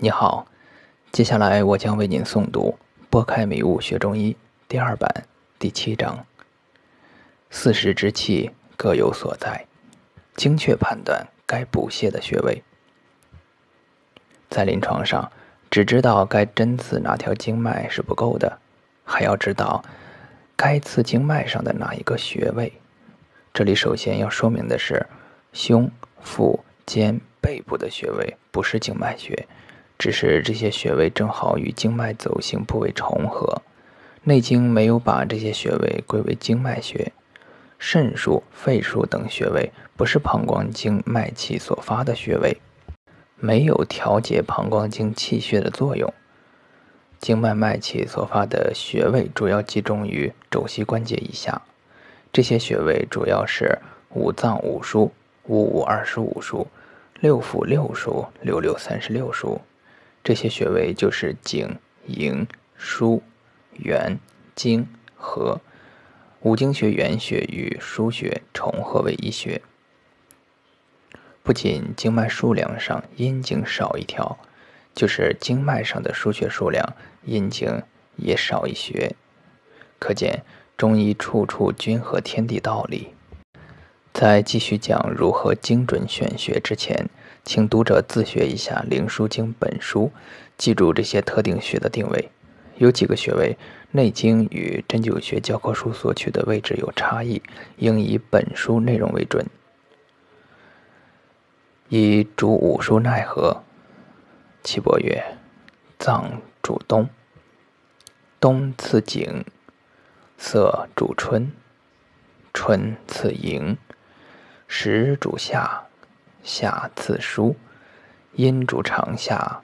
你好，接下来我将为您诵读《拨开迷雾学中医》第二版第七章。四时之气各有所在，精确判断该补泻的穴位。在临床上，只知道该针刺哪条经脉是不够的，还要知道该刺经脉上的哪一个穴位。这里首先要说明的是，胸、腹、肩、背部的穴位不是经脉穴。只是这些穴位正好与经脉走行部位重合，《内经》没有把这些穴位归为经脉穴。肾腧、肺腧等穴位不是膀胱经脉气所发的穴位，没有调节膀胱经气血的作用。经脉脉气所发的穴位主要集中于肘膝关节以下，这些穴位主要是五脏五腧、五五二十五腧、六腑六腧、六六三十六腧。这些穴位就是井、迎、腧、元、经、合，五经穴原穴与腧穴重合为一穴。不仅经脉数量上阴经少一条，就是经脉上的腧穴数量阴经也少一穴。可见中医处处均合天地道理。在继续讲如何精准选穴之前，请读者自学一下《灵枢经》本书，记住这些特定穴的定位。有几个穴位，《内经》与针灸学教科书所取的位置有差异，应以本书内容为准。以主五腧奈何？岐伯曰：脏主冬，冬次景，色主春，春次营，时主夏。夏次疏，阴主长夏，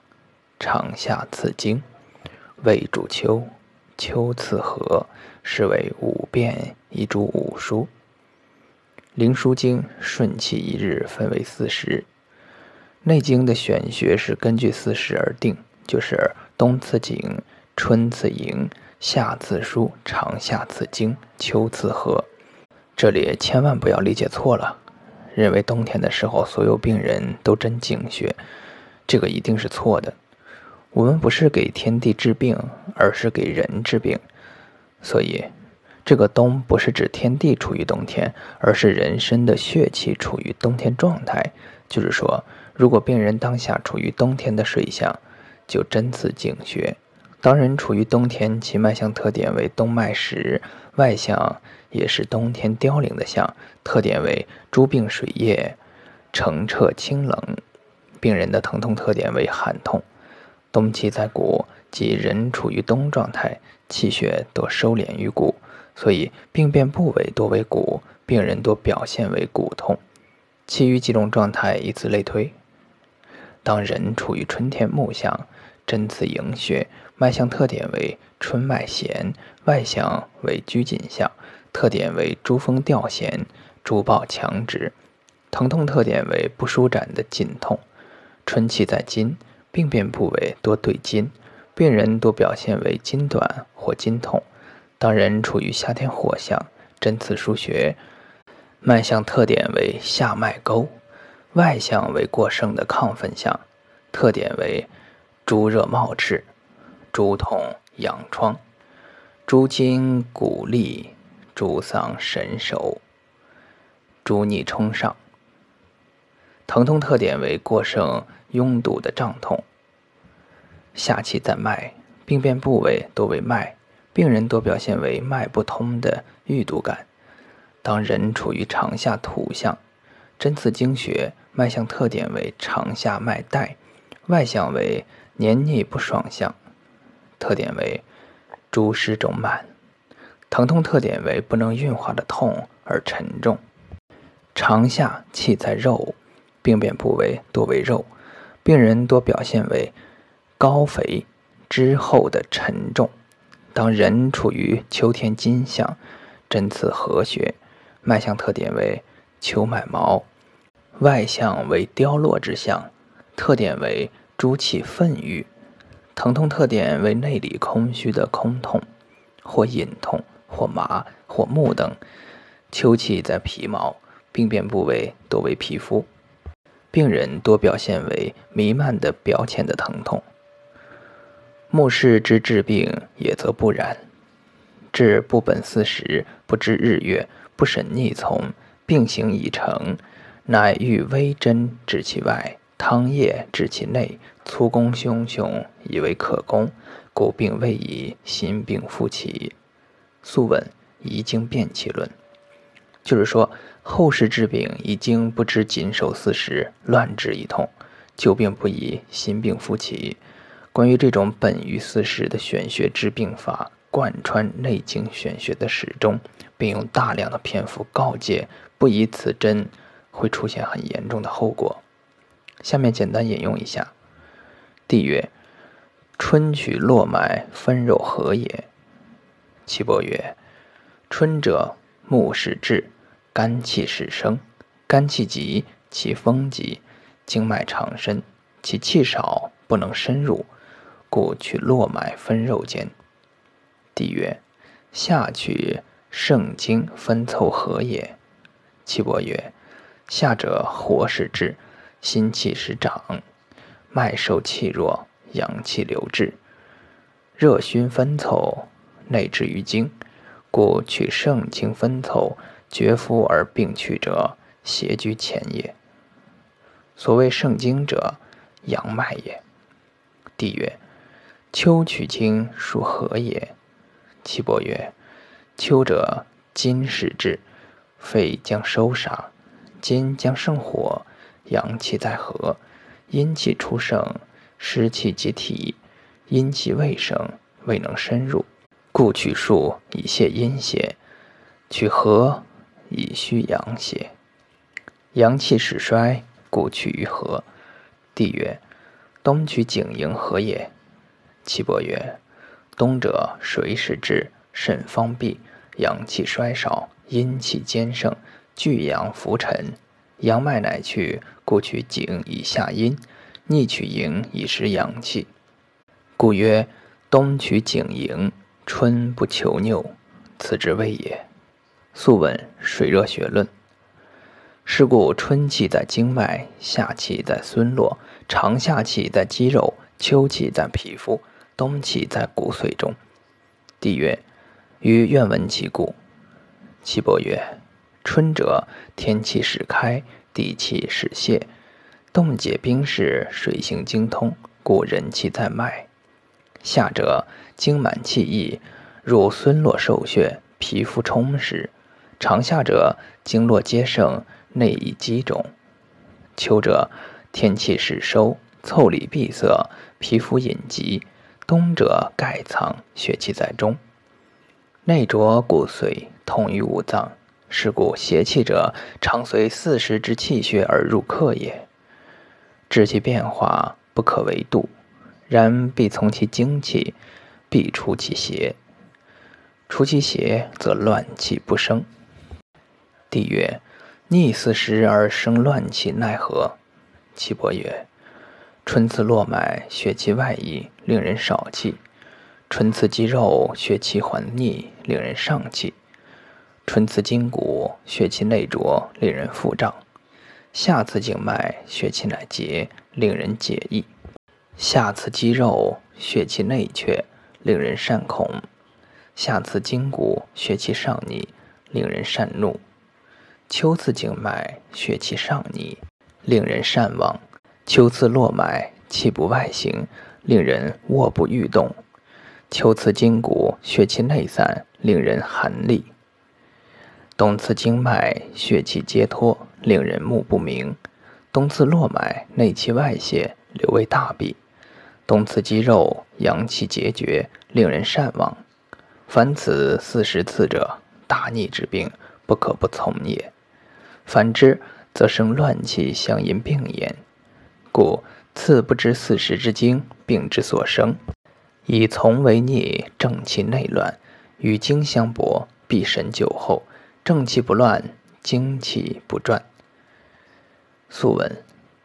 长夏次经，胃主秋，秋次和，是为五变，一主五书。灵枢经顺气一日分为四时，内经的选穴是根据四时而定，就是冬次景，春次营，夏次疏，长夏次经，秋次和。这里千万不要理解错了。认为冬天的时候所有病人都针井穴，这个一定是错的。我们不是给天地治病，而是给人治病。所以，这个冬不是指天地处于冬天，而是人身的血气处于冬天状态。就是说，如果病人当下处于冬天的水象，就针刺井穴。当人处于冬天，其脉象特点为冬脉实，外象。也是冬天凋零的象，特点为诸病水液澄澈清冷。病人的疼痛特点为寒痛。冬气在骨，即人处于冬状态，气血多收敛于骨，所以病变部位多为骨，病人多表现为骨痛。其余几种状态以此类推。当人处于春天木象，针刺营穴，脉象特点为春脉弦，外象为拘谨象。特点为珠峰吊弦，珠抱强直；疼痛特点为不舒展的紧痛。春气在筋，病变部位多对筋，病人多表现为筋短或筋痛。当人处于夏天火象，针刺腧穴，脉象特点为下脉沟，外象为过盛的亢奋象，特点为诸热冒赤，诸痛痒疮，诸筋骨力。诸丧神手，诸逆冲上。疼痛特点为过盛拥堵的胀痛。下气在脉，病变部位多为脉，病人多表现为脉不通的郁堵感。当人处于长下土象，针刺经穴，脉象特点为长下脉带，外象为黏腻不爽象，特点为诸湿肿满。疼痛特点为不能运化的痛而沉重，长夏气在肉，病变部位多为肉，病人多表现为高肥之后的沉重。当人处于秋天金象，针刺合穴，脉象特点为秋脉毛，外象为凋落之象，特点为诸气愤郁，疼痛特点为内里空虚的空痛或隐痛。或麻或木等，秋气在皮毛，病变部位多为皮肤。病人多表现为弥漫的表浅的疼痛。目视之治病也则不然，治不本四时，不知日月，不审逆从，病行已成，乃欲微针治其外，汤液治其内，粗攻汹汹，以为可攻，故病未已，心病复起。素问遗经变气论，就是说后世治病已经不知谨守四时，乱治一通，旧病不已，新病复起。关于这种本于四时的玄学治病法，贯穿《内经》玄学的始终，并用大量的篇幅告诫不以此针会出现很严重的后果。下面简单引用一下：帝曰：“春取络脉分肉何也？”岐伯曰：“春者，木始至，肝气始生。肝气急，其风急，经脉长深，其气少，不能深入，故取络脉分肉间。”帝曰：“夏取肾经分凑何也？”岐伯曰：“夏者，火始至，心气始长，脉受气弱，阳气流至，热熏分凑。”内治于经，故取盛精分凑，绝夫而病去者，邪居前也。所谓盛精者，阳脉也。帝曰：秋取经属何也？岐伯曰：秋者，金始至，肺将收杀，金将生火，阳气在合，阴气出盛，湿气积体，阴气未生，未能深入。故取数以泄阴邪，取和以虚阳邪。阳气始衰，故取于和。帝曰：冬取景营何也？岐伯曰：冬者，水始至，肾方闭，阳气衰少，阴气兼盛，聚阳浮沉，阳脉乃去，故取景以下阴，逆取营以实阳气。故曰：冬取景营。春不求拗，此之谓也。素问《水热学论》。是故春气在经脉，夏气在孙络，长夏气在肌肉，秋气在皮肤，冬气在骨髓中。帝曰：余愿闻其故。岐伯曰：春者，天气始开，地气始泄，冻结冰释，水行精通，故人气在脉。夏者，精满气溢，入孙络受血，皮肤充实；长夏者，经络皆盛，内以积肿。秋者，天气始收，腠理闭塞，皮肤隐疾；冬者，盖藏，血气在中，内浊骨髓，痛于五脏。是故邪气者，常随四时之气血而入客也。治其变化，不可为度。然必从其精气，必除其邪。除其邪，则乱气不生。帝曰：逆四时而生乱气，奈何？岐伯曰：春次络脉，血气外溢，令人少气；春次肌肉，血气缓逆，令人上气；春次筋骨，血气内浊，令人腹胀；夏次静脉，血气乃结，令人解意。下次肌肉血气内却，令人善恐；下刺筋骨血气上逆，令人善怒；秋刺经脉血气上逆，令人善忘；秋刺络脉气不外行，令人卧不欲动；秋刺筋骨血气内散，令人寒栗；冬刺经脉血气皆脱，令人目不明；冬刺络脉内气外泄，留为大闭。动次肌肉阳气结绝，令人善忘。凡此四十次者，大逆之病，不可不从也。反之，则生乱气相因病焉。故次不知四时之经，病之所生，以从为逆，正气内乱，与经相搏，必神久后。正气不乱，精气不转。素问：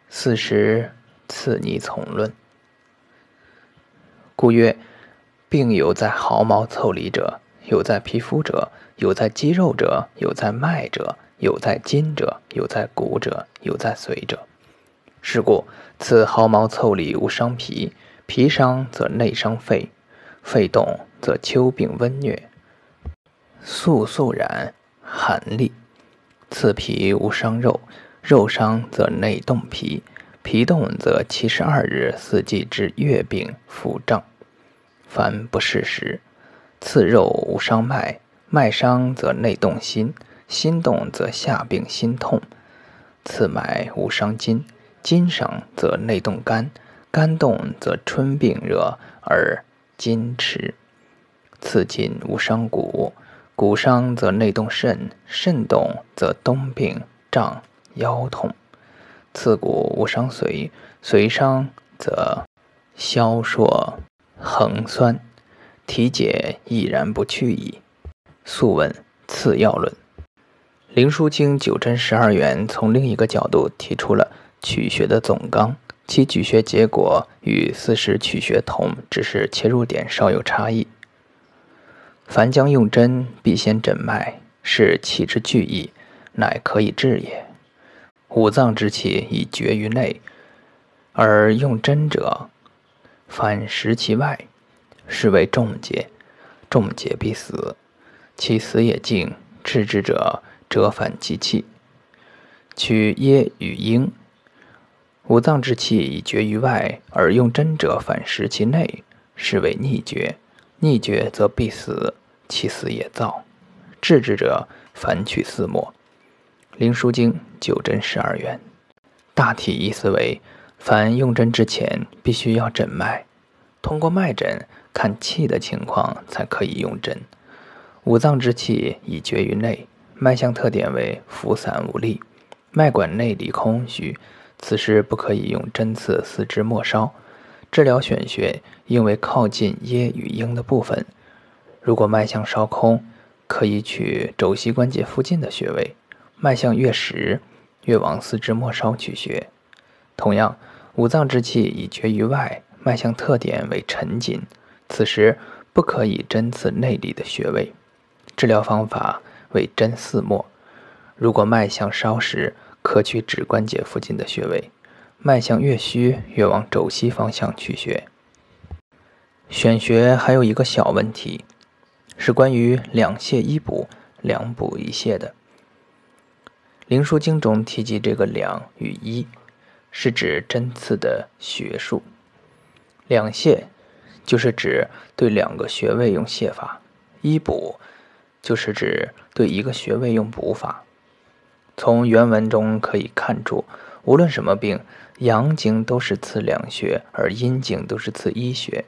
四时次逆从论。故曰：病有在毫毛腠理者，有在皮肤者，有在肌肉者，有在脉者，有在筋者，有在骨者，有在髓者。是故，此毫毛腠理无伤脾，脾伤则内伤肺，肺动则秋病温疟，肃肃然寒栗。次脾无伤肉，肉伤则内动脾，脾动则七十二日四季之月病腹胀，凡不适时。次肉无伤脉，脉伤则内动心，心动则下病心痛。次脉无伤筋，筋伤则内动肝，肝动则春病热而筋迟。刺筋无伤骨。骨伤则内动肾，肾动则冬病胀腰痛；刺骨无伤髓，髓伤则消烁横酸，体解亦然不去矣。素问次要论，灵枢经九针十二元从另一个角度提出了取穴的总纲，其举穴结果与四时取穴同，只是切入点稍有差异。凡将用针，必先诊脉，是气之聚意，乃可以治也。五脏之气已绝于内，而用针者，反食其外，是为重解。重解必死，其死也静。治之者，折反其气，取噎与婴。五脏之气已绝于外，而用针者反食其内，是为逆绝。逆绝则必死。其死也燥，治之者反取四末。灵枢经九针十二元，大体意思为：凡用针之前，必须要诊脉，通过脉诊看气的情况，才可以用针。五脏之气已绝于内，脉象特点为浮散无力，脉管内里空虚，此时不可以用针刺四肢末梢。治疗选穴应为靠近噎与壅的部分。如果脉象稍空，可以取肘膝关节附近的穴位；脉象越实，越往四肢末梢取穴。同样，五脏之气已绝于外，脉象特点为沉紧，此时不可以针刺内里的穴位。治疗方法为针四末。如果脉象稍实，可取指关节附近的穴位；脉象越虚，越往肘膝方向取穴。选穴还有一个小问题。是关于两泻一补、两补一泻的。灵枢经中提及这个两与一，是指针刺的穴数；两泻就是指对两个穴位用泻法；一补就是指对一个穴位用补法。从原文中可以看出，无论什么病，阳经都是刺两穴，而阴经都是刺一穴。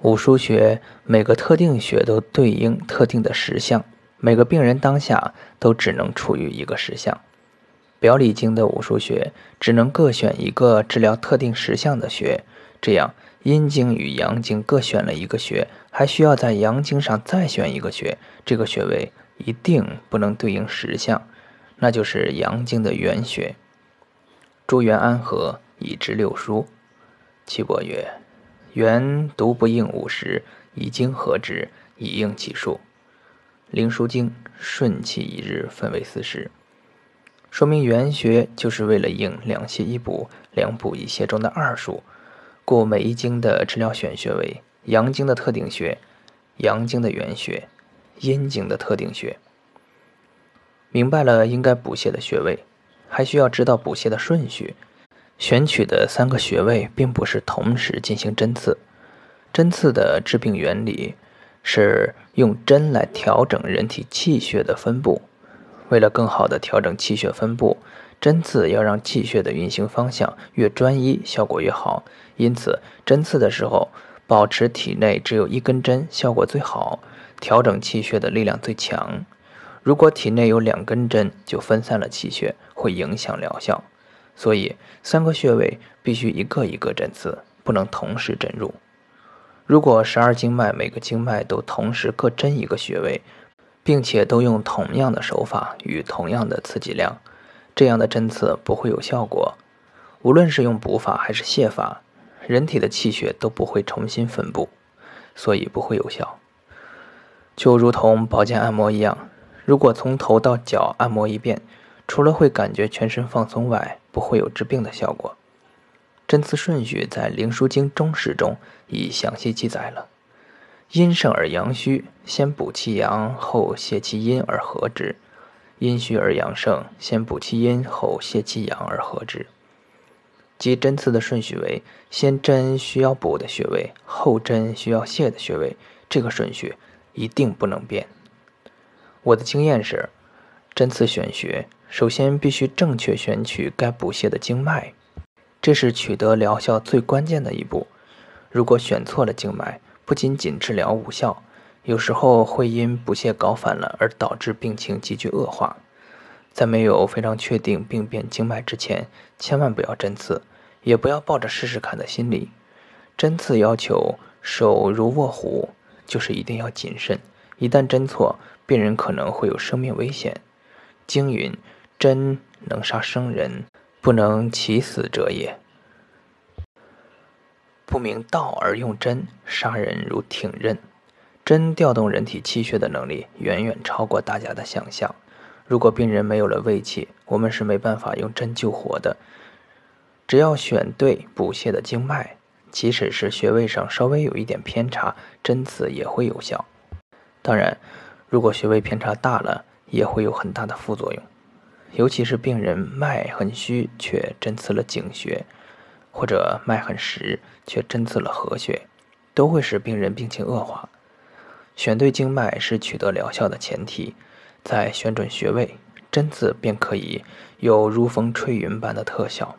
五腧穴每个特定穴都对应特定的实相，每个病人当下都只能处于一个实相。表里经的五腧穴只能各选一个治疗特定实相的穴，这样阴经与阳经各选了一个穴，还需要在阳经上再选一个穴，这个穴位一定不能对应实相，那就是阳经的原穴。诸元安和以治六书，岐伯曰。原独不应五十，以经合之，以应其数。灵枢经顺气一日分为四时，说明原穴就是为了应两泻一补、两补一泻中的二数，故每一经的治疗选穴为阳经的特定穴、阳经的原穴、阴经的特定穴。明白了应该补泻的穴位，还需要知道补泻的顺序。选取的三个穴位并不是同时进行针刺，针刺的治病原理是用针来调整人体气血的分布。为了更好的调整气血分布，针刺要让气血的运行方向越专一，效果越好。因此，针刺的时候保持体内只有一根针，效果最好，调整气血的力量最强。如果体内有两根针，就分散了气血，会影响疗效。所以，三个穴位必须一个一个针刺，不能同时针入。如果十二经脉每个经脉都同时各针一个穴位，并且都用同样的手法与同样的刺激量，这样的针刺不会有效果。无论是用补法还是泻法，人体的气血都不会重新分布，所以不会有效。就如同保健按摩一样，如果从头到脚按摩一遍，除了会感觉全身放松外，不会有治病的效果。针刺顺序在《灵枢经·中史》中已详细记载了：阴盛而阳虚，先补其阳，后泻其阴而和之；阴虚而阳盛，先补其阴，后泻其阳而和之。即针刺的顺序为：先针需要补的穴位，后针需要泻的穴位。这个顺序一定不能变。我的经验是，针刺选穴，首先必须正确选取该补泻的经脉，这是取得疗效最关键的一步。如果选错了经脉，不仅仅治疗无效，有时候会因不屑搞反了而导致病情急剧恶化。在没有非常确定病变经脉之前，千万不要针刺，也不要抱着试试看的心理。针刺要求手如握虎，就是一定要谨慎。一旦针错，病人可能会有生命危险。经云：“针能杀生人，不能起死者也。”不明道而用针，杀人如挺刃。针调动人体气血的能力远远超过大家的想象。如果病人没有了胃气，我们是没办法用针救活的。只要选对补泻的经脉，即使是穴位上稍微有一点偏差，针刺也会有效。当然，如果穴位偏差大了，也会有很大的副作用。尤其是病人脉很虚却针刺了井穴，或者脉很实却针刺了合穴，都会使病人病情恶化。选对经脉是取得疗效的前提。在选准穴位，针刺便可以有如风吹云般的特效。